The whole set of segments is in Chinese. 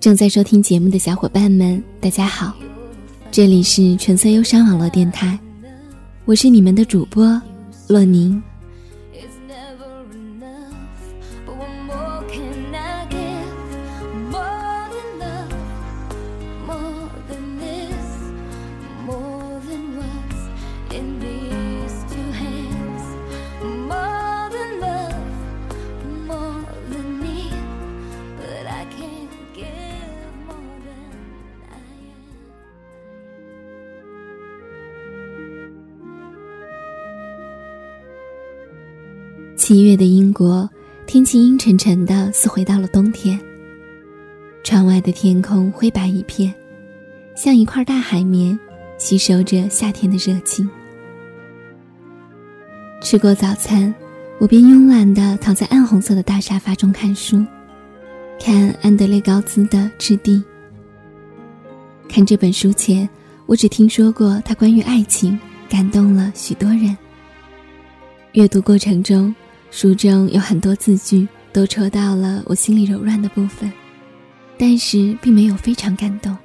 正在收听节目的小伙伴们，大家好，这里是纯色忧伤网络电台，我是你们的主播洛宁。七月的英国，天气阴沉沉的，似回到了冬天。窗外的天空灰白一片，像一块大海绵，吸收着夏天的热情。吃过早餐，我便慵懒的躺在暗红色的大沙发中看书，看安德烈高兹的《质地》。看这本书前，我只听说过他关于爱情，感动了许多人。阅读过程中。书中有很多字句都戳到了我心里柔软的部分，但是并没有非常感动。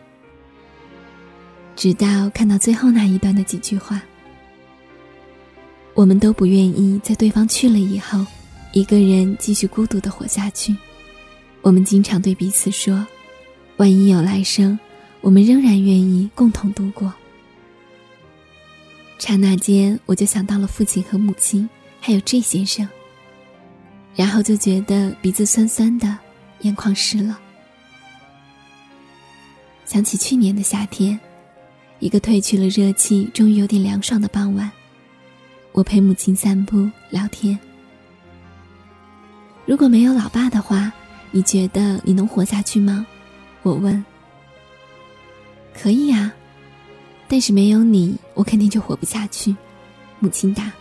直到看到最后那一段的几句话，我们都不愿意在对方去了以后，一个人继续孤独的活下去。我们经常对彼此说：“万一有来生，我们仍然愿意共同度过。”刹那间，我就想到了父亲和母亲，还有 J 先生。然后就觉得鼻子酸酸的，眼眶湿了。想起去年的夏天，一个褪去了热气、终于有点凉爽的傍晚，我陪母亲散步聊天。如果没有老爸的话，你觉得你能活下去吗？我问。可以呀，但是没有你，我肯定就活不下去。母亲答。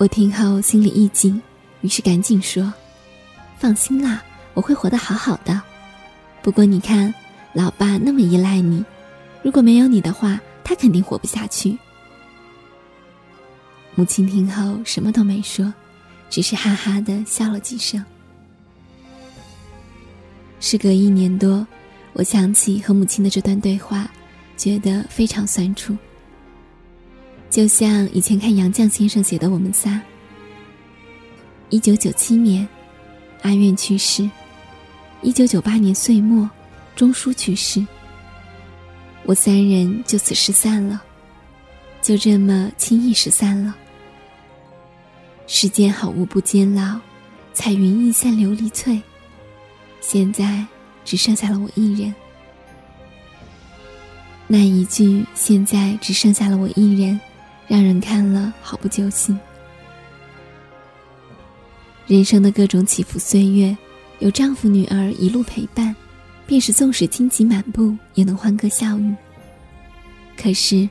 我听后心里一紧，于是赶紧说：“放心啦，我会活得好好的。不过你看，老爸那么依赖你，如果没有你的话，他肯定活不下去。”母亲听后什么都没说，只是哈哈的笑了几声。时隔一年多，我想起和母亲的这段对话，觉得非常酸楚。就像以前看杨绛先生写的《我们仨》。一九九七年，阿苑去世；一九九八年岁末，钟书去世。我三人就此失散了，就这么轻易失散了。世间好物不坚牢，彩云易散琉璃脆。现在只剩下了我一人。那一句“现在只剩下了我一人”。让人看了好不揪心。人生的各种起伏岁月，有丈夫女儿一路陪伴，便是纵使荆棘满布，也能欢歌笑语。可是，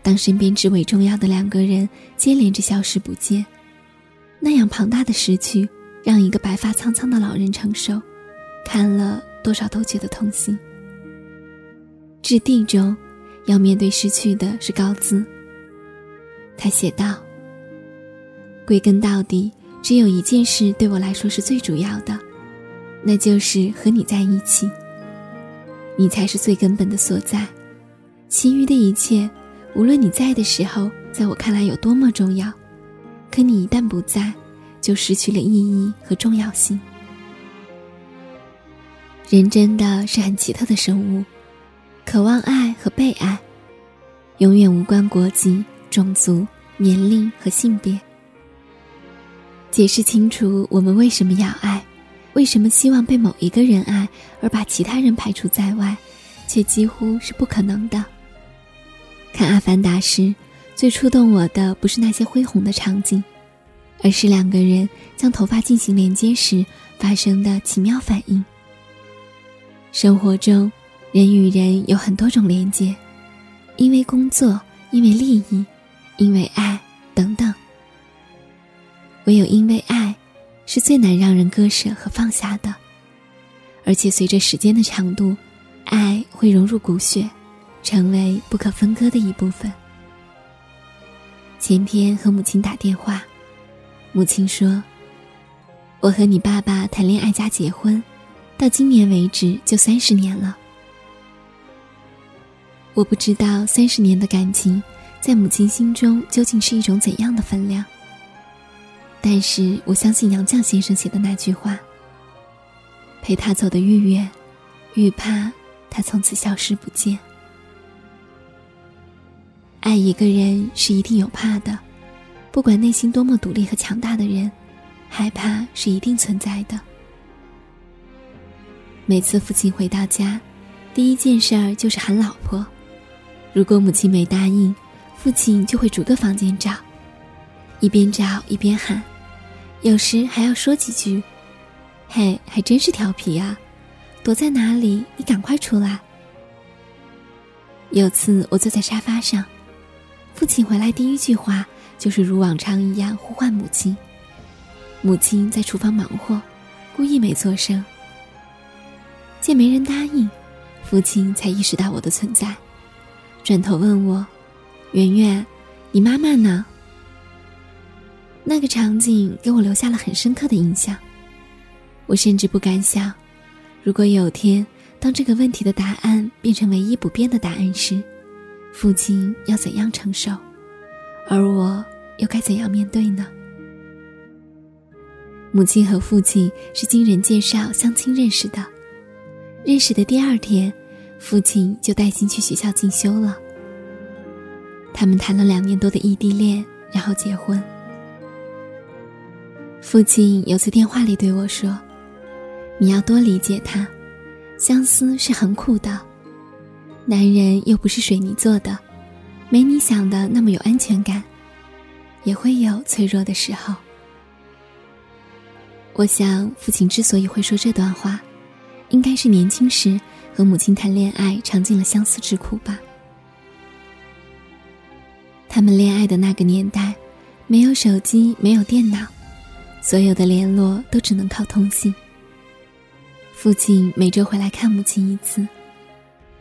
当身边至为重要的两个人接连着消失不见，那样庞大的失去，让一个白发苍苍的老人承受，看了多少都觉得痛心。质地中，要面对失去的是高姿。他写道：“归根到底，只有一件事对我来说是最主要的，那就是和你在一起。你才是最根本的所在，其余的一切，无论你在的时候，在我看来有多么重要，可你一旦不在，就失去了意义和重要性。人真的是很奇特的生物，渴望爱和被爱，永远无关国籍。”种族、年龄和性别，解释清楚我们为什么要爱，为什么希望被某一个人爱，而把其他人排除在外，却几乎是不可能的。看《阿凡达》时，最触动我的不是那些恢宏的场景，而是两个人将头发进行连接时发生的奇妙反应。生活中，人与人有很多种连接，因为工作，因为利益。因为爱，等等。唯有因为爱，是最难让人割舍和放下的。而且随着时间的长度，爱会融入骨血，成为不可分割的一部分。前天和母亲打电话，母亲说：“我和你爸爸谈恋爱加结婚，到今年为止就三十年了。我不知道三十年的感情，在母亲心中究竟是一种怎样的分量。但是我相信杨绛先生写的那句话。”陪他走得越远，越怕他从此消失不见。爱一个人是一定有怕的，不管内心多么独立和强大的人，害怕是一定存在的。每次父亲回到家，第一件事儿就是喊老婆。如果母亲没答应，父亲就会逐个房间找，一边找一边喊，有时还要说几句。嘿，还真是调皮啊！躲在哪里？你赶快出来！有次我坐在沙发上，父亲回来第一句话就是如往常一样呼唤母亲。母亲在厨房忙活，故意没做声。见没人答应，父亲才意识到我的存在，转头问我：“圆圆，你妈妈呢？”那个场景给我留下了很深刻的印象。我甚至不敢想，如果有天当这个问题的答案变成唯一不变的答案时，父亲要怎样承受，而我又该怎样面对呢？母亲和父亲是经人介绍相亲认识的，认识的第二天，父亲就带心去学校进修了。他们谈了两年多的异地恋，然后结婚。父亲有次电话里对我说。你要多理解他，相思是很苦的，男人又不是水泥做的，没你想的那么有安全感，也会有脆弱的时候。我想，父亲之所以会说这段话，应该是年轻时和母亲谈恋爱尝尽了相思之苦吧。他们恋爱的那个年代，没有手机，没有电脑，所有的联络都只能靠通信。父亲每周回来看母亲一次，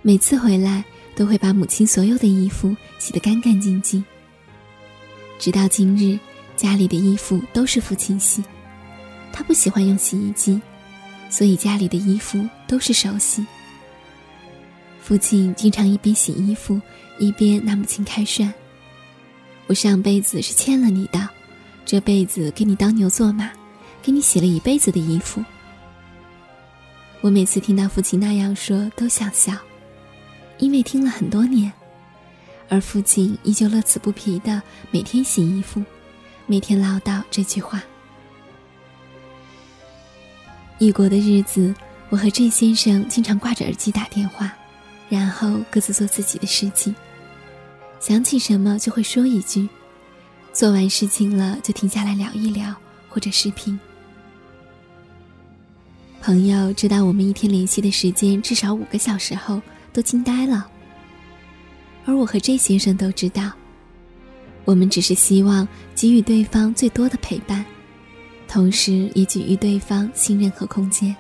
每次回来都会把母亲所有的衣服洗得干干净净。直到今日，家里的衣服都是父亲洗，他不喜欢用洗衣机，所以家里的衣服都是手洗。父亲经常一边洗衣服，一边拿母亲开涮：“我上辈子是欠了你的，这辈子给你当牛做马，给你洗了一辈子的衣服。”我每次听到父亲那样说，都想笑，因为听了很多年，而父亲依旧乐此不疲的每天洗衣服，每天唠叨这句话。异国的日子，我和郑先生经常挂着耳机打电话，然后各自做自己的事情，想起什么就会说一句，做完事情了就停下来聊一聊，或者视频。朋友知道我们一天联系的时间至少五个小时后，都惊呆了。而我和 J 先生都知道，我们只是希望给予对方最多的陪伴，同时也给予对方信任和空间。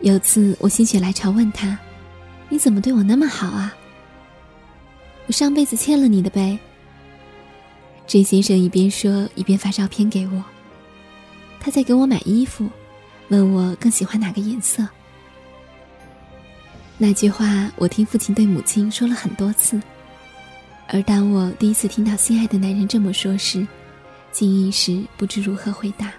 有次我心血来潮问他：“你怎么对我那么好啊？”我上辈子欠了你的呗。J 先生一边说一边发照片给我。他在给我买衣服，问我更喜欢哪个颜色。那句话我听父亲对母亲说了很多次，而当我第一次听到心爱的男人这么说时，竟一时不知如何回答。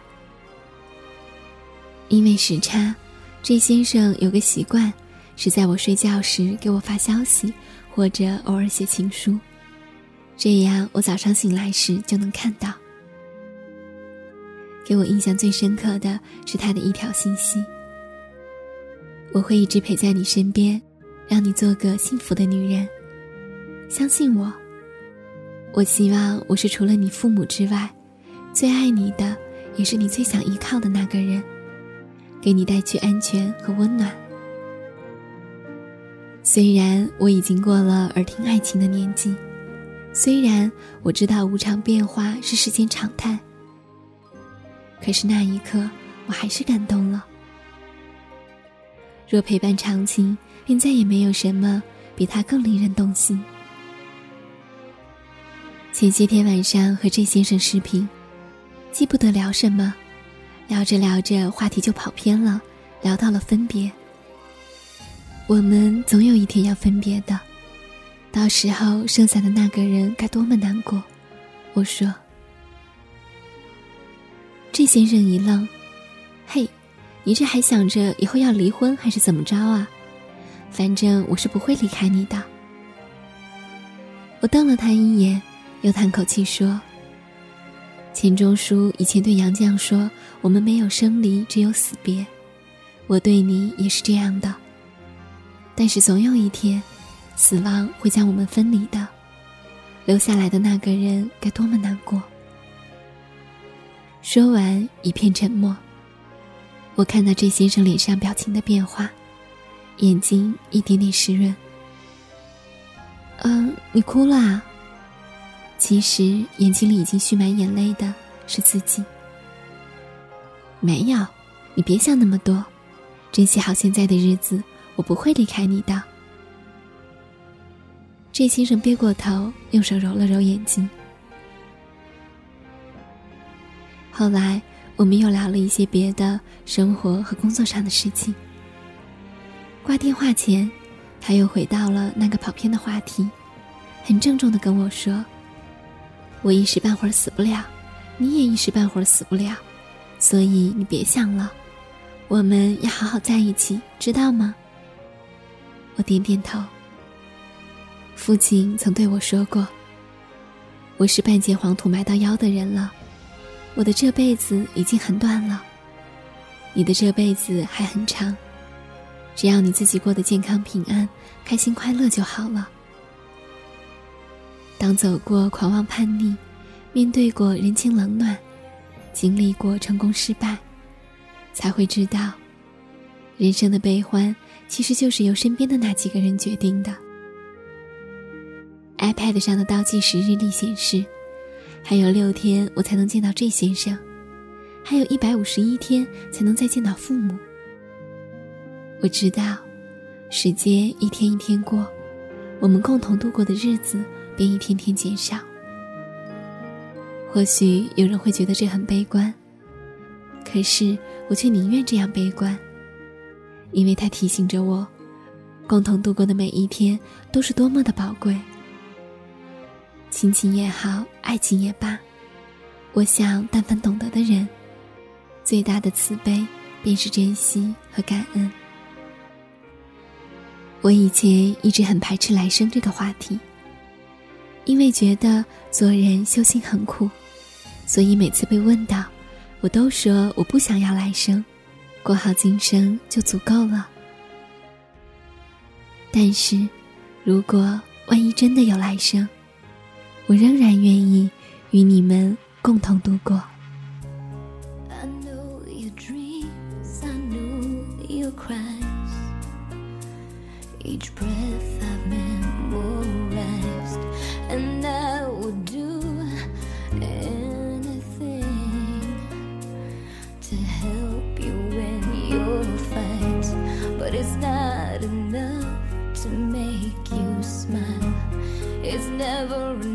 因为时差，J 先生有个习惯，是在我睡觉时给我发消息，或者偶尔写情书，这样我早上醒来时就能看到。给我印象最深刻的是他的一条信息：“我会一直陪在你身边，让你做个幸福的女人。相信我。我希望我是除了你父母之外，最爱你的，也是你最想依靠的那个人，给你带去安全和温暖。虽然我已经过了耳听爱情的年纪，虽然我知道无常变化是世间常态。”可是那一刻，我还是感动了。若陪伴长情，便再也没有什么比他更令人动心。前些天晚上和这先生视频，记不得聊什么，聊着聊着话题就跑偏了，聊到了分别。我们总有一天要分别的，到时候剩下的那个人该多么难过。我说。这先生一愣，嘿，你这还想着以后要离婚还是怎么着啊？反正我是不会离开你的。我瞪了他一眼，又叹口气说：“钱钟书以前对杨绛说，我们没有生离，只有死别。我对你也是这样的。但是总有一天，死亡会将我们分离的，留下来的那个人该多么难过。”说完，一片沉默。我看到这先生脸上表情的变化，眼睛一点点湿润。嗯，你哭了啊？其实眼睛里已经蓄满眼泪的是自己。没有，你别想那么多，珍惜好现在的日子，我不会离开你的。这先生别过头，用手揉了揉眼睛。后来，我们又聊了一些别的生活和工作上的事情。挂电话前，他又回到了那个跑偏的话题，很郑重的跟我说：“我一时半会儿死不了，你也一时半会儿死不了，所以你别想了，我们要好好在一起，知道吗？”我点点头。父亲曾对我说过：“我是半截黄土埋到腰的人了。”我的这辈子已经很短了，你的这辈子还很长，只要你自己过得健康平安、开心快乐就好了。当走过狂妄叛逆，面对过人情冷暖，经历过成功失败，才会知道，人生的悲欢其实就是由身边的那几个人决定的。iPad 上的倒计时日历显示。还有六天，我才能见到这先生；还有一百五十一天才能再见到父母。我知道，时间一天一天过，我们共同度过的日子便一天天减少。或许有人会觉得这很悲观，可是我却宁愿这样悲观，因为它提醒着我，共同度过的每一天都是多么的宝贵。亲情也好，爱情也罢，我想，但凡懂得的人，最大的慈悲便是珍惜和感恩。我以前一直很排斥来生这个话题，因为觉得做人修行很苦，所以每次被问到，我都说我不想要来生，过好今生就足够了。但是，如果万一真的有来生，我仍然愿意与你们共同度过。never enough, but what more never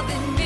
holding